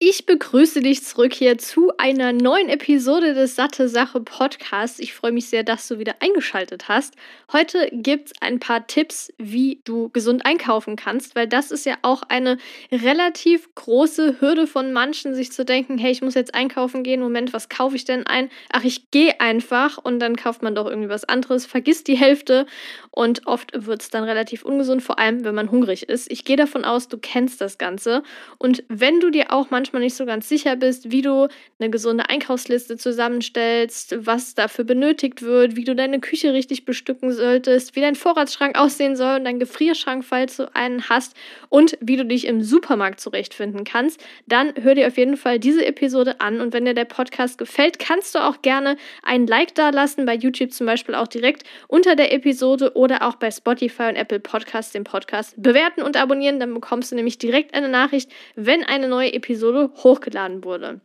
Ich begrüße dich zurück hier zu einer neuen Episode des Satte Sache Podcasts. Ich freue mich sehr, dass du wieder eingeschaltet hast. Heute gibt es ein paar Tipps, wie du gesund einkaufen kannst, weil das ist ja auch eine relativ große Hürde von manchen, sich zu denken, hey, ich muss jetzt einkaufen gehen. Moment, was kaufe ich denn ein? Ach, ich gehe einfach und dann kauft man doch irgendwie was anderes, vergisst die Hälfte und oft wird es dann relativ ungesund, vor allem wenn man hungrig ist. Ich gehe davon aus, du kennst das Ganze und wenn du dir auch manchmal manchmal nicht so ganz sicher bist, wie du eine gesunde Einkaufsliste zusammenstellst, was dafür benötigt wird, wie du deine Küche richtig bestücken solltest, wie dein Vorratsschrank aussehen soll und dein Gefrierschrank, falls du einen hast und wie du dich im Supermarkt zurechtfinden kannst, dann hör dir auf jeden Fall diese Episode an und wenn dir der Podcast gefällt, kannst du auch gerne ein Like da lassen, bei YouTube zum Beispiel auch direkt unter der Episode oder auch bei Spotify und Apple Podcasts den Podcast bewerten und abonnieren, dann bekommst du nämlich direkt eine Nachricht, wenn eine neue Episode Episode hochgeladen wurde.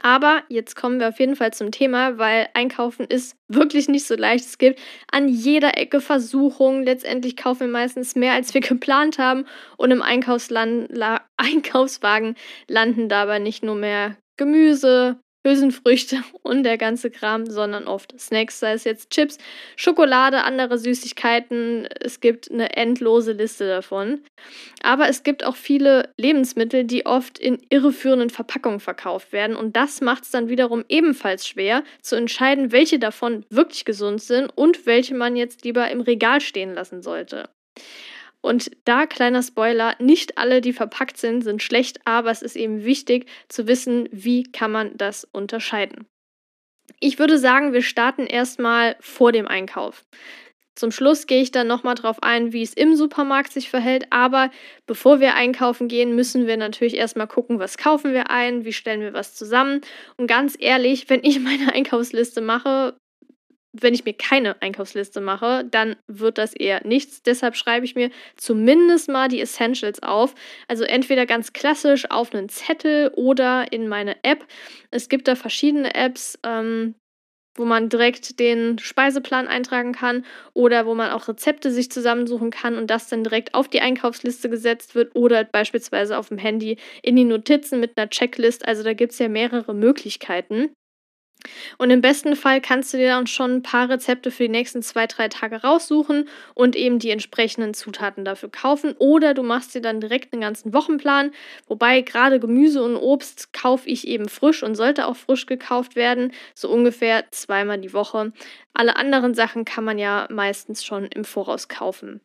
Aber jetzt kommen wir auf jeden Fall zum Thema, weil Einkaufen ist wirklich nicht so leicht. Es gibt an jeder Ecke Versuchungen. Letztendlich kaufen wir meistens mehr, als wir geplant haben. Und im Einkaufswagen landen dabei nicht nur mehr Gemüse, Hülsenfrüchte und der ganze Kram, sondern oft Snacks, sei es jetzt Chips, Schokolade, andere Süßigkeiten. Es gibt eine endlose Liste davon. Aber es gibt auch viele Lebensmittel, die oft in irreführenden Verpackungen verkauft werden. Und das macht es dann wiederum ebenfalls schwer zu entscheiden, welche davon wirklich gesund sind und welche man jetzt lieber im Regal stehen lassen sollte. Und da kleiner Spoiler, nicht alle, die verpackt sind, sind schlecht, aber es ist eben wichtig zu wissen, wie kann man das unterscheiden. Ich würde sagen, wir starten erstmal vor dem Einkauf. Zum Schluss gehe ich dann nochmal drauf ein, wie es im Supermarkt sich verhält. Aber bevor wir einkaufen gehen, müssen wir natürlich erstmal gucken, was kaufen wir ein, wie stellen wir was zusammen. Und ganz ehrlich, wenn ich meine Einkaufsliste mache, wenn ich mir keine Einkaufsliste mache, dann wird das eher nichts. Deshalb schreibe ich mir zumindest mal die Essentials auf. Also entweder ganz klassisch auf einen Zettel oder in meine App. Es gibt da verschiedene Apps. Ähm, wo man direkt den Speiseplan eintragen kann oder wo man auch Rezepte sich zusammensuchen kann und das dann direkt auf die Einkaufsliste gesetzt wird oder beispielsweise auf dem Handy in die Notizen mit einer Checklist. Also da gibt es ja mehrere Möglichkeiten. Und im besten Fall kannst du dir dann schon ein paar Rezepte für die nächsten zwei, drei Tage raussuchen und eben die entsprechenden Zutaten dafür kaufen. Oder du machst dir dann direkt einen ganzen Wochenplan. Wobei gerade Gemüse und Obst kaufe ich eben frisch und sollte auch frisch gekauft werden. So ungefähr zweimal die Woche. Alle anderen Sachen kann man ja meistens schon im Voraus kaufen.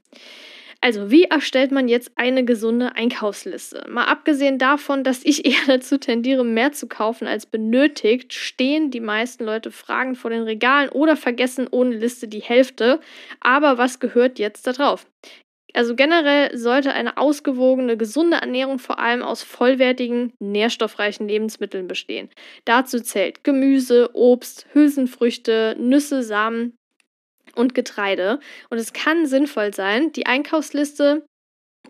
Also, wie erstellt man jetzt eine gesunde Einkaufsliste? Mal abgesehen davon, dass ich eher dazu tendiere, mehr zu kaufen als benötigt, stehen die meisten Leute fragend vor den Regalen oder vergessen ohne Liste die Hälfte. Aber was gehört jetzt da drauf? Also generell sollte eine ausgewogene, gesunde Ernährung vor allem aus vollwertigen, nährstoffreichen Lebensmitteln bestehen. Dazu zählt Gemüse, Obst, Hülsenfrüchte, Nüsse, Samen, und Getreide. Und es kann sinnvoll sein, die Einkaufsliste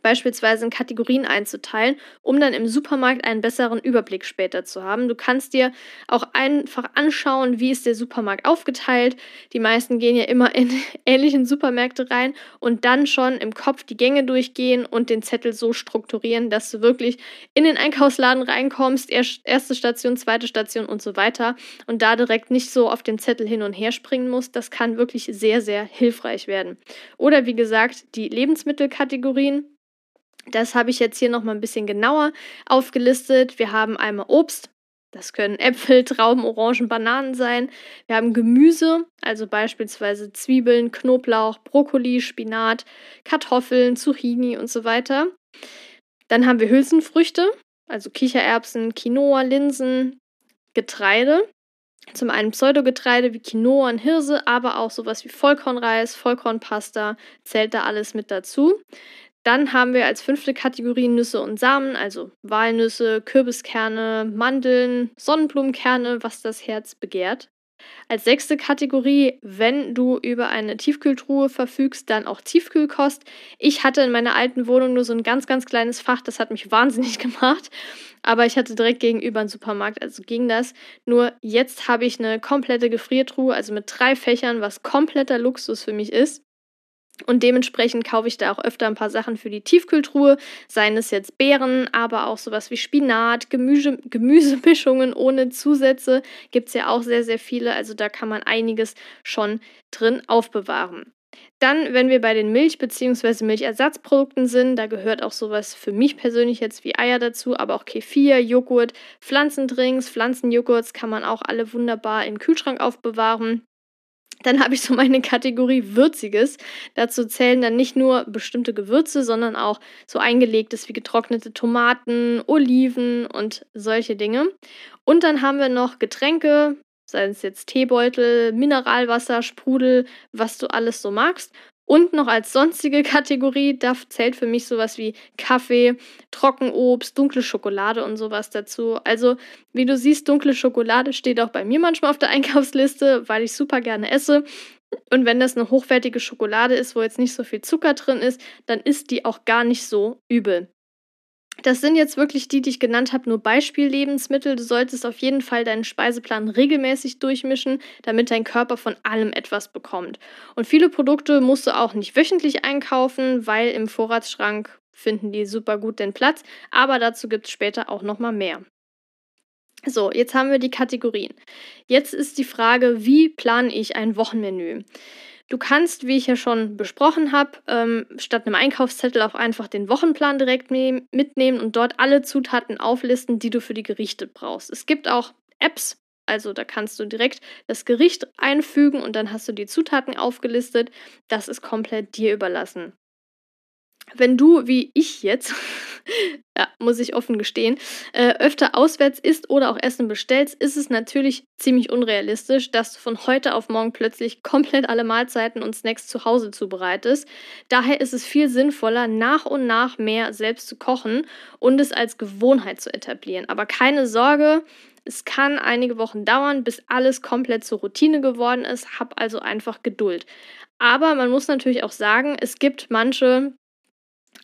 beispielsweise in Kategorien einzuteilen, um dann im Supermarkt einen besseren Überblick später zu haben. Du kannst dir auch einfach anschauen, wie ist der Supermarkt aufgeteilt. Die meisten gehen ja immer in ähnlichen Supermärkte rein und dann schon im Kopf die Gänge durchgehen und den Zettel so strukturieren, dass du wirklich in den Einkaufsladen reinkommst, erste Station, zweite Station und so weiter und da direkt nicht so auf den Zettel hin und her springen musst. Das kann wirklich sehr, sehr hilfreich werden. Oder wie gesagt, die Lebensmittelkategorien das habe ich jetzt hier nochmal ein bisschen genauer aufgelistet. Wir haben einmal Obst. Das können Äpfel, Trauben, Orangen, Bananen sein. Wir haben Gemüse, also beispielsweise Zwiebeln, Knoblauch, Brokkoli, Spinat, Kartoffeln, Zucchini und so weiter. Dann haben wir Hülsenfrüchte, also Kichererbsen, Quinoa, Linsen, Getreide. Zum einen Pseudogetreide wie Quinoa und Hirse, aber auch sowas wie Vollkornreis, Vollkornpasta zählt da alles mit dazu. Dann haben wir als fünfte Kategorie Nüsse und Samen, also Walnüsse, Kürbiskerne, Mandeln, Sonnenblumenkerne, was das Herz begehrt. Als sechste Kategorie, wenn du über eine Tiefkühltruhe verfügst, dann auch Tiefkühlkost. Ich hatte in meiner alten Wohnung nur so ein ganz, ganz kleines Fach, das hat mich wahnsinnig gemacht. Aber ich hatte direkt gegenüber einen Supermarkt, also ging das. Nur jetzt habe ich eine komplette Gefriertruhe, also mit drei Fächern, was kompletter Luxus für mich ist. Und dementsprechend kaufe ich da auch öfter ein paar Sachen für die Tiefkühltruhe, seien es jetzt Beeren, aber auch sowas wie Spinat, Gemüse, Gemüsemischungen ohne Zusätze gibt es ja auch sehr, sehr viele. Also da kann man einiges schon drin aufbewahren. Dann, wenn wir bei den Milch- bzw. Milchersatzprodukten sind, da gehört auch sowas für mich persönlich jetzt wie Eier dazu, aber auch Kefir, Joghurt, Pflanzendrinks, Pflanzenjoghurts kann man auch alle wunderbar im Kühlschrank aufbewahren. Dann habe ich so meine Kategorie Würziges. Dazu zählen dann nicht nur bestimmte Gewürze, sondern auch so eingelegtes wie getrocknete Tomaten, Oliven und solche Dinge. Und dann haben wir noch Getränke, sei es jetzt Teebeutel, Mineralwasser, Sprudel, was du alles so magst. Und noch als sonstige Kategorie, da zählt für mich sowas wie Kaffee, Trockenobst, dunkle Schokolade und sowas dazu. Also, wie du siehst, dunkle Schokolade steht auch bei mir manchmal auf der Einkaufsliste, weil ich super gerne esse. Und wenn das eine hochwertige Schokolade ist, wo jetzt nicht so viel Zucker drin ist, dann ist die auch gar nicht so übel. Das sind jetzt wirklich die, die ich genannt habe, nur Beispiellebensmittel. Du solltest auf jeden Fall deinen Speiseplan regelmäßig durchmischen, damit dein Körper von allem etwas bekommt. Und viele Produkte musst du auch nicht wöchentlich einkaufen, weil im Vorratsschrank finden die super gut den Platz. Aber dazu gibt es später auch nochmal mehr. So, jetzt haben wir die Kategorien. Jetzt ist die Frage, wie plane ich ein Wochenmenü? Du kannst, wie ich ja schon besprochen habe, ähm, statt einem Einkaufszettel auch einfach den Wochenplan direkt mitnehmen und dort alle Zutaten auflisten, die du für die Gerichte brauchst. Es gibt auch Apps, also da kannst du direkt das Gericht einfügen und dann hast du die Zutaten aufgelistet. Das ist komplett dir überlassen. Wenn du, wie ich jetzt, ja, muss ich offen gestehen, äh, öfter auswärts isst oder auch Essen bestellst, ist es natürlich ziemlich unrealistisch, dass du von heute auf morgen plötzlich komplett alle Mahlzeiten und Snacks zu Hause zubereitest. Daher ist es viel sinnvoller, nach und nach mehr selbst zu kochen und es als Gewohnheit zu etablieren. Aber keine Sorge, es kann einige Wochen dauern, bis alles komplett zur Routine geworden ist. Hab also einfach Geduld. Aber man muss natürlich auch sagen, es gibt manche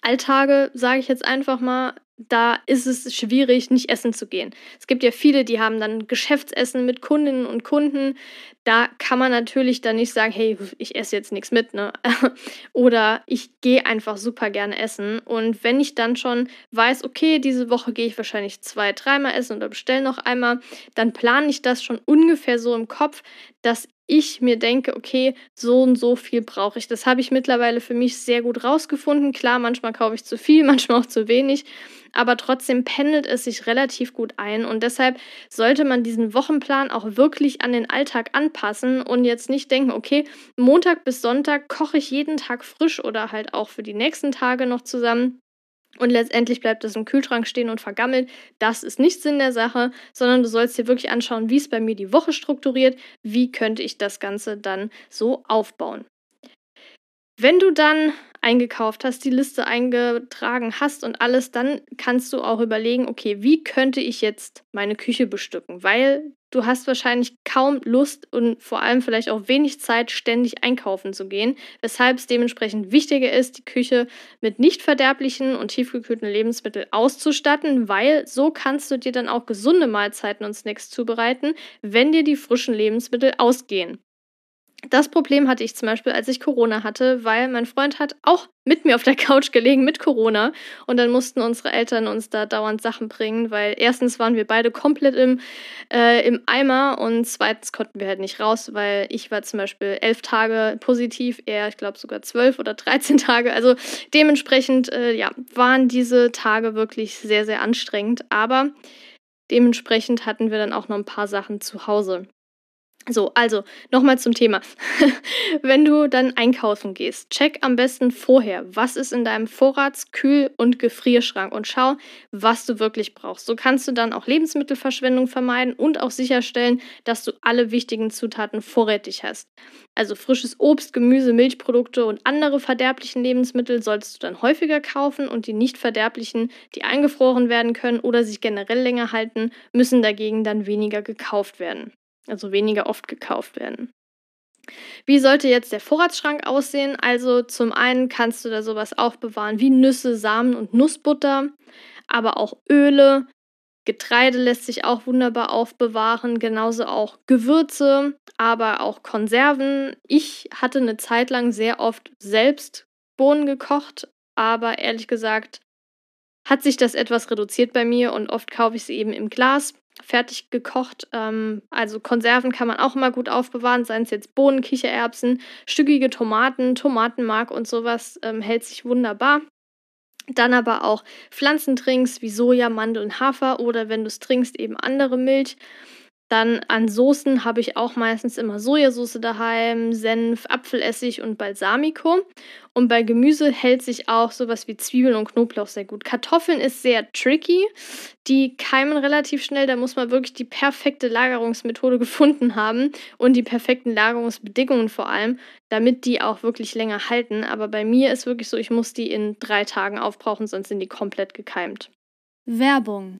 Alltage, sage ich jetzt einfach mal, da ist es schwierig, nicht essen zu gehen. Es gibt ja viele, die haben dann Geschäftsessen mit Kundinnen und Kunden. Da kann man natürlich dann nicht sagen, hey, ich esse jetzt nichts mit, ne? Oder ich gehe einfach super gerne essen. Und wenn ich dann schon weiß, okay, diese Woche gehe ich wahrscheinlich zwei, dreimal essen oder bestelle noch einmal, dann plane ich das schon ungefähr so im Kopf, dass ich mir denke, okay, so und so viel brauche ich. Das habe ich mittlerweile für mich sehr gut rausgefunden. Klar, manchmal kaufe ich zu viel, manchmal auch zu wenig, aber trotzdem pendelt es sich relativ gut ein und deshalb sollte man diesen Wochenplan auch wirklich an den Alltag anpassen und jetzt nicht denken, okay, Montag bis Sonntag koche ich jeden Tag frisch oder halt auch für die nächsten Tage noch zusammen und letztendlich bleibt das im Kühlschrank stehen und vergammelt. Das ist nicht Sinn der Sache, sondern du sollst dir wirklich anschauen, wie ist bei mir die Woche strukturiert, wie könnte ich das Ganze dann so aufbauen. Wenn du dann eingekauft hast, die Liste eingetragen hast und alles, dann kannst du auch überlegen, okay, wie könnte ich jetzt meine Küche bestücken? Weil du hast wahrscheinlich kaum Lust und vor allem vielleicht auch wenig Zeit, ständig einkaufen zu gehen, weshalb es dementsprechend wichtiger ist, die Küche mit nicht verderblichen und tiefgekühlten Lebensmitteln auszustatten, weil so kannst du dir dann auch gesunde Mahlzeiten und Snacks zubereiten, wenn dir die frischen Lebensmittel ausgehen. Das Problem hatte ich zum Beispiel, als ich Corona hatte, weil mein Freund hat auch mit mir auf der Couch gelegen mit Corona und dann mussten unsere Eltern uns da dauernd Sachen bringen, weil erstens waren wir beide komplett im, äh, im Eimer und zweitens konnten wir halt nicht raus, weil ich war zum Beispiel elf Tage positiv, er, ich glaube sogar zwölf oder dreizehn Tage. Also dementsprechend, äh, ja, waren diese Tage wirklich sehr, sehr anstrengend, aber dementsprechend hatten wir dann auch noch ein paar Sachen zu Hause. So, also nochmal zum Thema. Wenn du dann einkaufen gehst, check am besten vorher, was ist in deinem Vorrats-, Kühl- und Gefrierschrank und schau, was du wirklich brauchst. So kannst du dann auch Lebensmittelverschwendung vermeiden und auch sicherstellen, dass du alle wichtigen Zutaten vorrätig hast. Also frisches Obst, Gemüse, Milchprodukte und andere verderblichen Lebensmittel solltest du dann häufiger kaufen und die nicht verderblichen, die eingefroren werden können oder sich generell länger halten, müssen dagegen dann weniger gekauft werden also weniger oft gekauft werden. Wie sollte jetzt der Vorratsschrank aussehen? Also zum einen kannst du da sowas aufbewahren wie Nüsse, Samen und Nussbutter, aber auch Öle, Getreide lässt sich auch wunderbar aufbewahren, genauso auch Gewürze, aber auch Konserven. Ich hatte eine Zeit lang sehr oft selbst Bohnen gekocht, aber ehrlich gesagt hat sich das etwas reduziert bei mir und oft kaufe ich sie eben im Glas fertig gekocht. Ähm, also Konserven kann man auch immer gut aufbewahren, seien es jetzt Bohnen, Kichererbsen, stückige Tomaten, Tomatenmark und sowas ähm, hält sich wunderbar. Dann aber auch Pflanzentrinks wie Soja, Mandel und Hafer oder wenn du es trinkst, eben andere Milch. Dann an Soßen habe ich auch meistens immer Sojasauce daheim, Senf, Apfelessig und Balsamico. Und bei Gemüse hält sich auch sowas wie Zwiebeln und Knoblauch sehr gut. Kartoffeln ist sehr tricky. Die keimen relativ schnell. Da muss man wirklich die perfekte Lagerungsmethode gefunden haben und die perfekten Lagerungsbedingungen vor allem, damit die auch wirklich länger halten. Aber bei mir ist wirklich so, ich muss die in drei Tagen aufbrauchen, sonst sind die komplett gekeimt. Werbung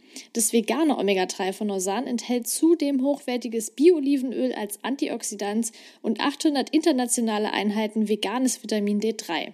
Das vegane Omega-3 von Norsan enthält zudem hochwertiges Bio-Olivenöl als Antioxidant und 800 internationale Einheiten veganes Vitamin D3.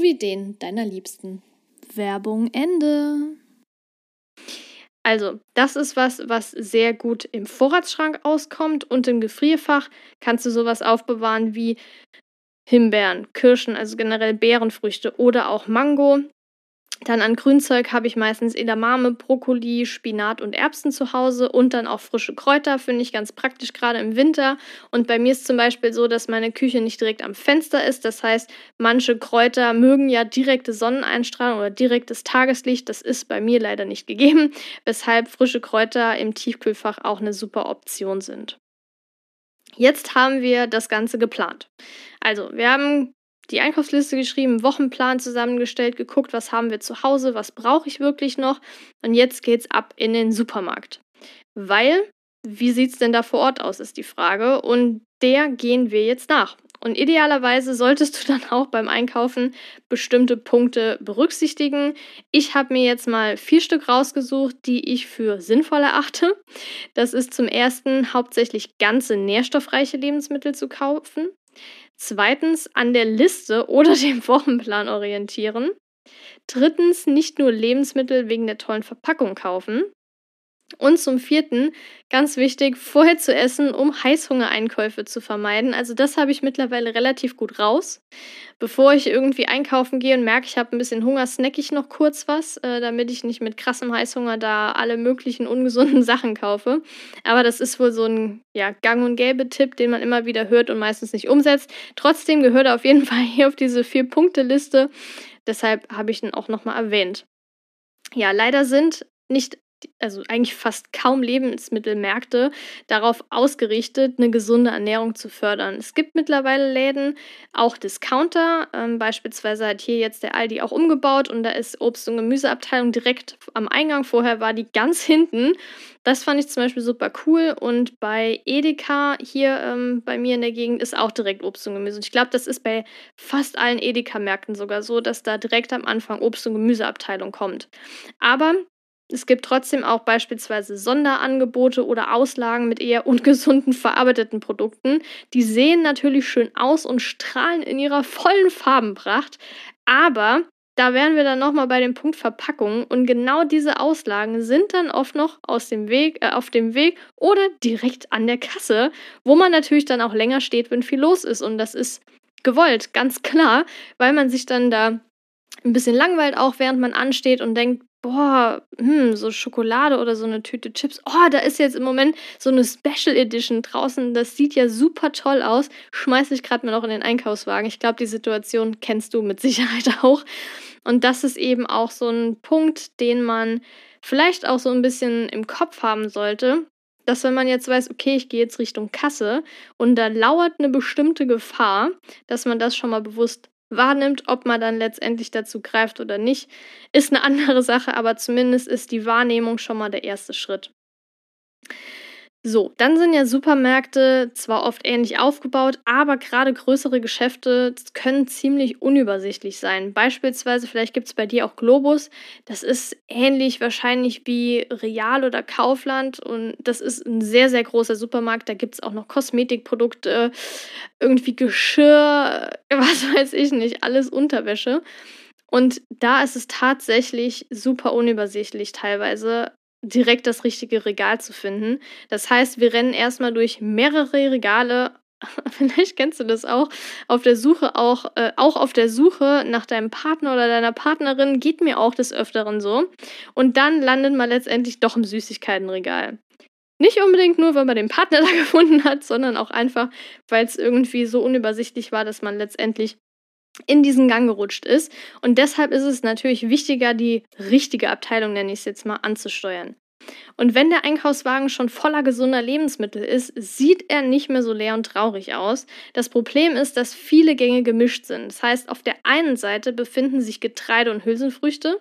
den deiner Liebsten. Werbung Ende. Also, das ist was, was sehr gut im Vorratsschrank auskommt und im Gefrierfach kannst du sowas aufbewahren wie Himbeeren, Kirschen, also generell Beerenfrüchte oder auch Mango. Dann an Grünzeug habe ich meistens Edamame, Brokkoli, Spinat und Erbsen zu Hause und dann auch frische Kräuter, finde ich ganz praktisch gerade im Winter. Und bei mir ist zum Beispiel so, dass meine Küche nicht direkt am Fenster ist. Das heißt, manche Kräuter mögen ja direkte Sonneneinstrahlung oder direktes Tageslicht. Das ist bei mir leider nicht gegeben, weshalb frische Kräuter im Tiefkühlfach auch eine super Option sind. Jetzt haben wir das Ganze geplant. Also, wir haben die Einkaufsliste geschrieben, Wochenplan zusammengestellt, geguckt, was haben wir zu Hause, was brauche ich wirklich noch. Und jetzt geht's ab in den Supermarkt. Weil, wie sieht's denn da vor Ort aus, ist die Frage. Und der gehen wir jetzt nach. Und idealerweise solltest du dann auch beim Einkaufen bestimmte Punkte berücksichtigen. Ich habe mir jetzt mal vier Stück rausgesucht, die ich für sinnvoll erachte. Das ist zum ersten hauptsächlich ganze nährstoffreiche Lebensmittel zu kaufen. Zweitens an der Liste oder dem Wochenplan orientieren. Drittens nicht nur Lebensmittel wegen der tollen Verpackung kaufen. Und zum vierten, ganz wichtig, vorher zu essen, um Heißhungereinkäufe zu vermeiden. Also das habe ich mittlerweile relativ gut raus. Bevor ich irgendwie einkaufen gehe und merke, ich habe ein bisschen Hunger, snack ich noch kurz was, äh, damit ich nicht mit krassem Heißhunger da alle möglichen ungesunden Sachen kaufe. Aber das ist wohl so ein ja, gang und gäbe Tipp, den man immer wieder hört und meistens nicht umsetzt. Trotzdem gehört er auf jeden Fall hier auf diese Vier-Punkte-Liste. Deshalb habe ich ihn auch nochmal erwähnt. Ja, leider sind nicht also eigentlich fast kaum Lebensmittelmärkte darauf ausgerichtet, eine gesunde Ernährung zu fördern. Es gibt mittlerweile Läden, auch Discounter. Ähm, beispielsweise hat hier jetzt der Aldi auch umgebaut und da ist Obst- und Gemüseabteilung direkt am Eingang. Vorher war die ganz hinten. Das fand ich zum Beispiel super cool. Und bei Edeka hier ähm, bei mir in der Gegend ist auch direkt Obst und Gemüse. Und ich glaube, das ist bei fast allen Edeka-Märkten sogar so, dass da direkt am Anfang Obst- und Gemüseabteilung kommt. Aber es gibt trotzdem auch beispielsweise Sonderangebote oder Auslagen mit eher ungesunden verarbeiteten Produkten. Die sehen natürlich schön aus und strahlen in ihrer vollen Farbenpracht, aber da wären wir dann nochmal bei dem Punkt Verpackung. Und genau diese Auslagen sind dann oft noch aus dem Weg, äh, auf dem Weg oder direkt an der Kasse, wo man natürlich dann auch länger steht, wenn viel los ist. Und das ist gewollt, ganz klar, weil man sich dann da ein bisschen langweilt auch, während man ansteht und denkt, boah, hm, so Schokolade oder so eine Tüte Chips. Oh, da ist jetzt im Moment so eine Special Edition draußen. Das sieht ja super toll aus. Schmeiß ich gerade mal noch in den Einkaufswagen. Ich glaube, die Situation kennst du mit Sicherheit auch. Und das ist eben auch so ein Punkt, den man vielleicht auch so ein bisschen im Kopf haben sollte. Dass wenn man jetzt weiß, okay, ich gehe jetzt Richtung Kasse und da lauert eine bestimmte Gefahr, dass man das schon mal bewusst wahrnimmt, ob man dann letztendlich dazu greift oder nicht, ist eine andere Sache, aber zumindest ist die Wahrnehmung schon mal der erste Schritt. So, dann sind ja Supermärkte zwar oft ähnlich aufgebaut, aber gerade größere Geschäfte können ziemlich unübersichtlich sein. Beispielsweise, vielleicht gibt es bei dir auch Globus. Das ist ähnlich wahrscheinlich wie Real oder Kaufland und das ist ein sehr, sehr großer Supermarkt. Da gibt es auch noch Kosmetikprodukte, irgendwie Geschirr, was weiß ich nicht, alles Unterwäsche. Und da ist es tatsächlich super unübersichtlich teilweise direkt das richtige Regal zu finden. Das heißt, wir rennen erstmal durch mehrere Regale. Vielleicht kennst du das auch. Auf der Suche auch, äh, auch auf der Suche nach deinem Partner oder deiner Partnerin geht mir auch des Öfteren so. Und dann landet man letztendlich doch im Süßigkeitenregal. Nicht unbedingt nur, weil man den Partner da gefunden hat, sondern auch einfach, weil es irgendwie so unübersichtlich war, dass man letztendlich in diesen Gang gerutscht ist. Und deshalb ist es natürlich wichtiger, die richtige Abteilung, nenne ich es jetzt mal, anzusteuern. Und wenn der Einkaufswagen schon voller gesunder Lebensmittel ist, sieht er nicht mehr so leer und traurig aus. Das Problem ist, dass viele Gänge gemischt sind. Das heißt, auf der einen Seite befinden sich Getreide und Hülsenfrüchte,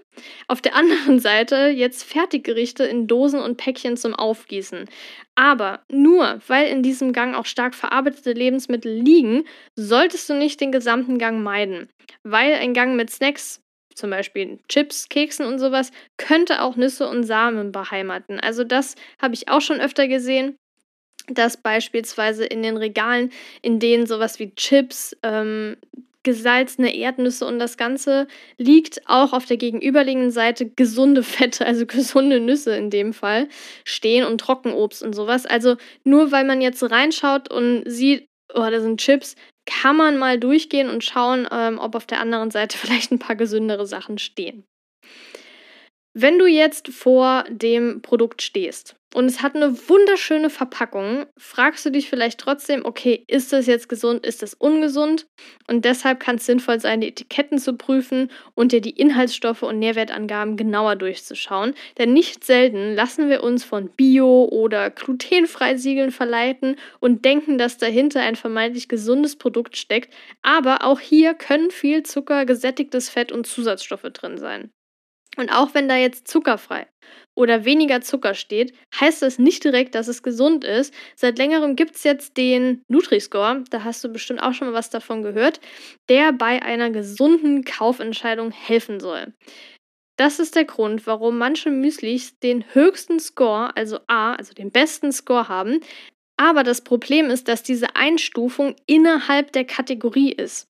auf der anderen Seite jetzt Fertiggerichte in Dosen und Päckchen zum Aufgießen. Aber nur weil in diesem Gang auch stark verarbeitete Lebensmittel liegen, solltest du nicht den gesamten Gang meiden. Weil ein Gang mit Snacks zum Beispiel Chips, Keksen und sowas, könnte auch Nüsse und Samen beheimaten. Also das habe ich auch schon öfter gesehen, dass beispielsweise in den Regalen, in denen sowas wie Chips, ähm, gesalzene Erdnüsse und das Ganze liegt auch auf der gegenüberliegenden Seite gesunde Fette, also gesunde Nüsse in dem Fall, stehen und Trockenobst und sowas. Also nur weil man jetzt reinschaut und sieht, oh, da sind Chips, kann man mal durchgehen und schauen, ähm, ob auf der anderen Seite vielleicht ein paar gesündere Sachen stehen. Wenn du jetzt vor dem Produkt stehst und es hat eine wunderschöne Verpackung, fragst du dich vielleicht trotzdem, okay, ist das jetzt gesund, ist das ungesund? Und deshalb kann es sinnvoll sein, die Etiketten zu prüfen und dir die Inhaltsstoffe und Nährwertangaben genauer durchzuschauen. Denn nicht selten lassen wir uns von Bio- oder glutenfrei Siegeln verleiten und denken, dass dahinter ein vermeintlich gesundes Produkt steckt. Aber auch hier können viel Zucker, gesättigtes Fett und Zusatzstoffe drin sein. Und auch wenn da jetzt zuckerfrei oder weniger Zucker steht, heißt das nicht direkt, dass es gesund ist. Seit längerem gibt es jetzt den Nutri-Score, da hast du bestimmt auch schon mal was davon gehört, der bei einer gesunden Kaufentscheidung helfen soll. Das ist der Grund, warum manche Müslis den höchsten Score, also A, also den besten Score haben. Aber das Problem ist, dass diese Einstufung innerhalb der Kategorie ist.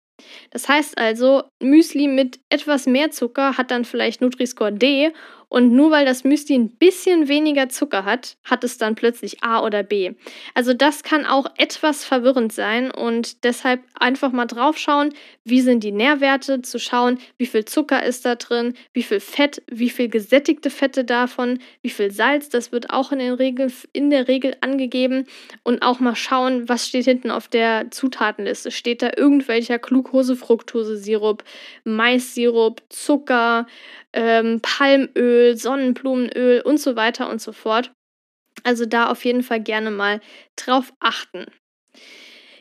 Das heißt also, Müsli mit etwas mehr Zucker hat dann vielleicht Nutri-Score D Und nur weil das Müsli ein bisschen weniger Zucker hat, hat es dann plötzlich A oder B. Also das kann auch etwas verwirrend sein und deshalb einfach mal drauf schauen, wie sind die Nährwerte, zu schauen, wie viel Zucker ist da drin, wie viel Fett, wie viel gesättigte Fette davon, wie viel Salz, das wird auch in, den Regel, in der Regel angegeben und auch mal schauen, was steht hinten auf der Zutatenliste. Steht da irgendwelcher Glucose-Fructose-Sirup, Mais-Sirup, Zucker, ähm, Palmöl, Sonnenblumenöl und so weiter und so fort. Also da auf jeden Fall gerne mal drauf achten.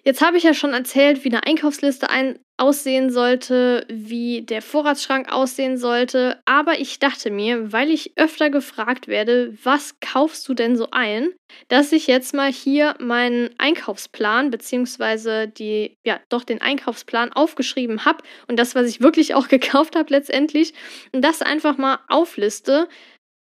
Jetzt habe ich ja schon erzählt, wie eine Einkaufsliste ein aussehen sollte, wie der Vorratsschrank aussehen sollte, aber ich dachte mir, weil ich öfter gefragt werde, was kaufst du denn so ein, dass ich jetzt mal hier meinen Einkaufsplan beziehungsweise die ja doch den Einkaufsplan aufgeschrieben habe und das, was ich wirklich auch gekauft habe letztendlich und das einfach mal aufliste,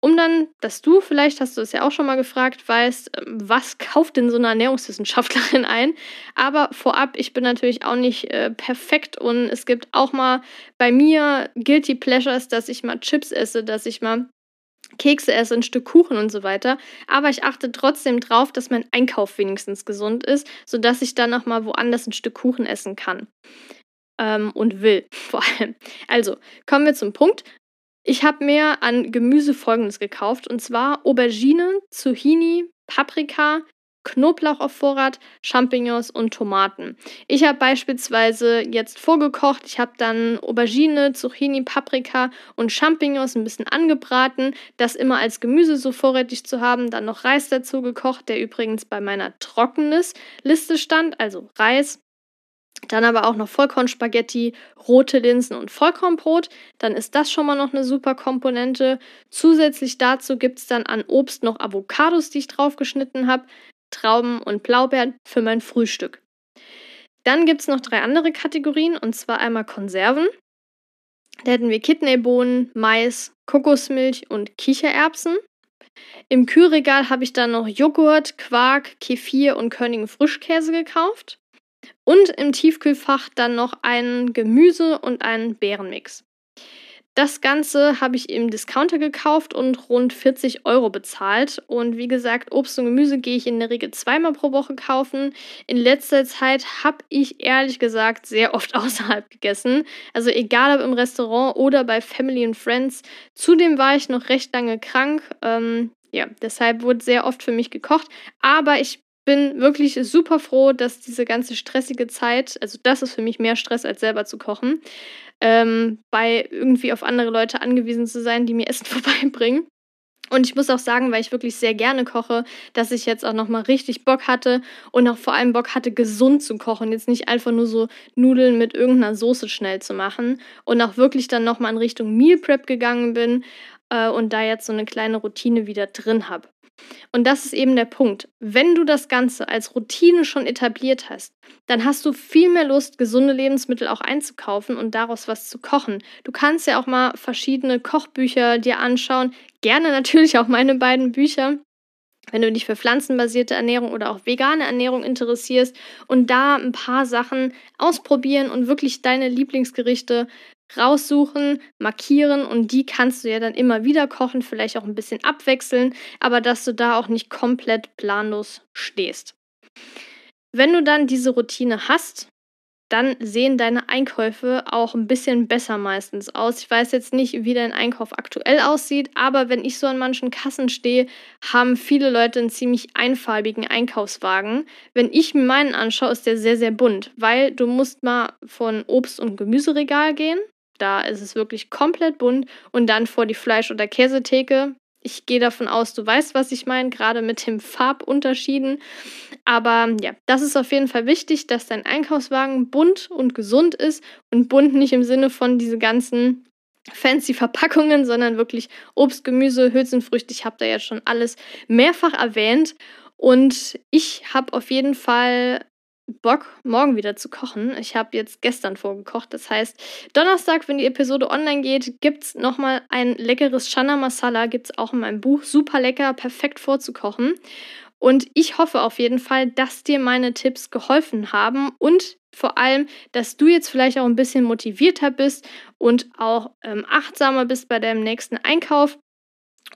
um dann, dass du, vielleicht hast du es ja auch schon mal gefragt, weißt, ähm, was kauft denn so eine Ernährungswissenschaftlerin ein? Aber vorab, ich bin natürlich auch nicht äh, perfekt und es gibt auch mal bei mir Guilty Pleasures, dass ich mal Chips esse, dass ich mal Kekse esse, ein Stück Kuchen und so weiter. Aber ich achte trotzdem drauf, dass mein Einkauf wenigstens gesund ist, sodass ich dann auch mal woanders ein Stück Kuchen essen kann. Ähm, und will, vor allem. Also, kommen wir zum Punkt. Ich habe mir an Gemüse folgendes gekauft und zwar Aubergine, Zucchini, Paprika, Knoblauch auf Vorrat, Champignons und Tomaten. Ich habe beispielsweise jetzt vorgekocht. Ich habe dann Aubergine, Zucchini, Paprika und Champignons ein bisschen angebraten. Das immer als Gemüse so vorrätig zu haben. Dann noch Reis dazu gekocht, der übrigens bei meiner Trockenes-Liste stand. Also Reis, dann aber auch noch Vollkornspaghetti, rote Linsen und Vollkornbrot. Dann ist das schon mal noch eine super Komponente. Zusätzlich dazu gibt es dann an Obst noch Avocados, die ich draufgeschnitten habe, Trauben und Blaubeeren für mein Frühstück. Dann gibt es noch drei andere Kategorien und zwar einmal Konserven. Da hätten wir Kidneybohnen, Mais, Kokosmilch und Kichererbsen. Im Kühlregal habe ich dann noch Joghurt, Quark, Kefir und Körnigen Frischkäse gekauft. Und im Tiefkühlfach dann noch ein Gemüse und einen Beerenmix. Das Ganze habe ich im Discounter gekauft und rund 40 Euro bezahlt. Und wie gesagt, Obst und Gemüse gehe ich in der Regel zweimal pro Woche kaufen. In letzter Zeit habe ich ehrlich gesagt sehr oft außerhalb gegessen. Also egal ob im Restaurant oder bei Family and Friends. Zudem war ich noch recht lange krank. Ähm, ja, deshalb wurde sehr oft für mich gekocht. Aber ich bin wirklich super froh, dass diese ganze stressige Zeit, also das ist für mich mehr Stress als selber zu kochen, ähm, bei irgendwie auf andere Leute angewiesen zu sein, die mir Essen vorbeibringen. Und ich muss auch sagen, weil ich wirklich sehr gerne koche, dass ich jetzt auch nochmal richtig Bock hatte und auch vor allem Bock hatte, gesund zu kochen. Jetzt nicht einfach nur so Nudeln mit irgendeiner Soße schnell zu machen. Und auch wirklich dann nochmal in Richtung Meal Prep gegangen bin äh, und da jetzt so eine kleine Routine wieder drin habe. Und das ist eben der Punkt. Wenn du das Ganze als Routine schon etabliert hast, dann hast du viel mehr Lust, gesunde Lebensmittel auch einzukaufen und daraus was zu kochen. Du kannst ja auch mal verschiedene Kochbücher dir anschauen. Gerne natürlich auch meine beiden Bücher wenn du dich für pflanzenbasierte Ernährung oder auch vegane Ernährung interessierst und da ein paar Sachen ausprobieren und wirklich deine Lieblingsgerichte raussuchen, markieren und die kannst du ja dann immer wieder kochen, vielleicht auch ein bisschen abwechseln, aber dass du da auch nicht komplett planlos stehst. Wenn du dann diese Routine hast, dann sehen deine Einkäufe auch ein bisschen besser meistens aus. Ich weiß jetzt nicht, wie dein Einkauf aktuell aussieht, aber wenn ich so an manchen Kassen stehe, haben viele Leute einen ziemlich einfarbigen Einkaufswagen. Wenn ich mir meinen anschaue, ist der sehr, sehr bunt, weil du musst mal von Obst- und Gemüseregal gehen. Da ist es wirklich komplett bunt und dann vor die Fleisch- oder Käsetheke. Ich gehe davon aus, du weißt, was ich meine, gerade mit den Farbunterschieden. Aber ja, das ist auf jeden Fall wichtig, dass dein Einkaufswagen bunt und gesund ist und bunt nicht im Sinne von diese ganzen fancy Verpackungen, sondern wirklich Obst, Gemüse, Hülsenfrüchte. Ich habe da jetzt schon alles mehrfach erwähnt. Und ich habe auf jeden Fall Bock, morgen wieder zu kochen. Ich habe jetzt gestern vorgekocht. Das heißt, Donnerstag, wenn die Episode online geht, gibt es nochmal ein leckeres Chana Masala. Gibt es auch in meinem Buch. Super lecker, perfekt vorzukochen. Und ich hoffe auf jeden Fall, dass dir meine Tipps geholfen haben und vor allem, dass du jetzt vielleicht auch ein bisschen motivierter bist und auch ähm, achtsamer bist bei deinem nächsten Einkauf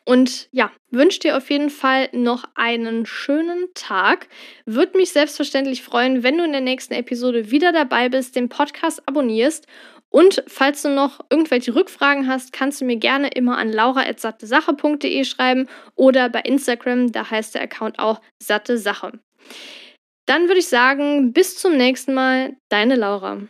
Und ja, wünsche dir auf jeden Fall noch einen schönen Tag. Würde mich selbstverständlich freuen, wenn du in der nächsten Episode wieder dabei bist, den Podcast abonnierst. Und falls du noch irgendwelche Rückfragen hast, kannst du mir gerne immer an laura.sattesache.de schreiben oder bei Instagram, da heißt der Account auch Satte Sache. Dann würde ich sagen, bis zum nächsten Mal, deine Laura.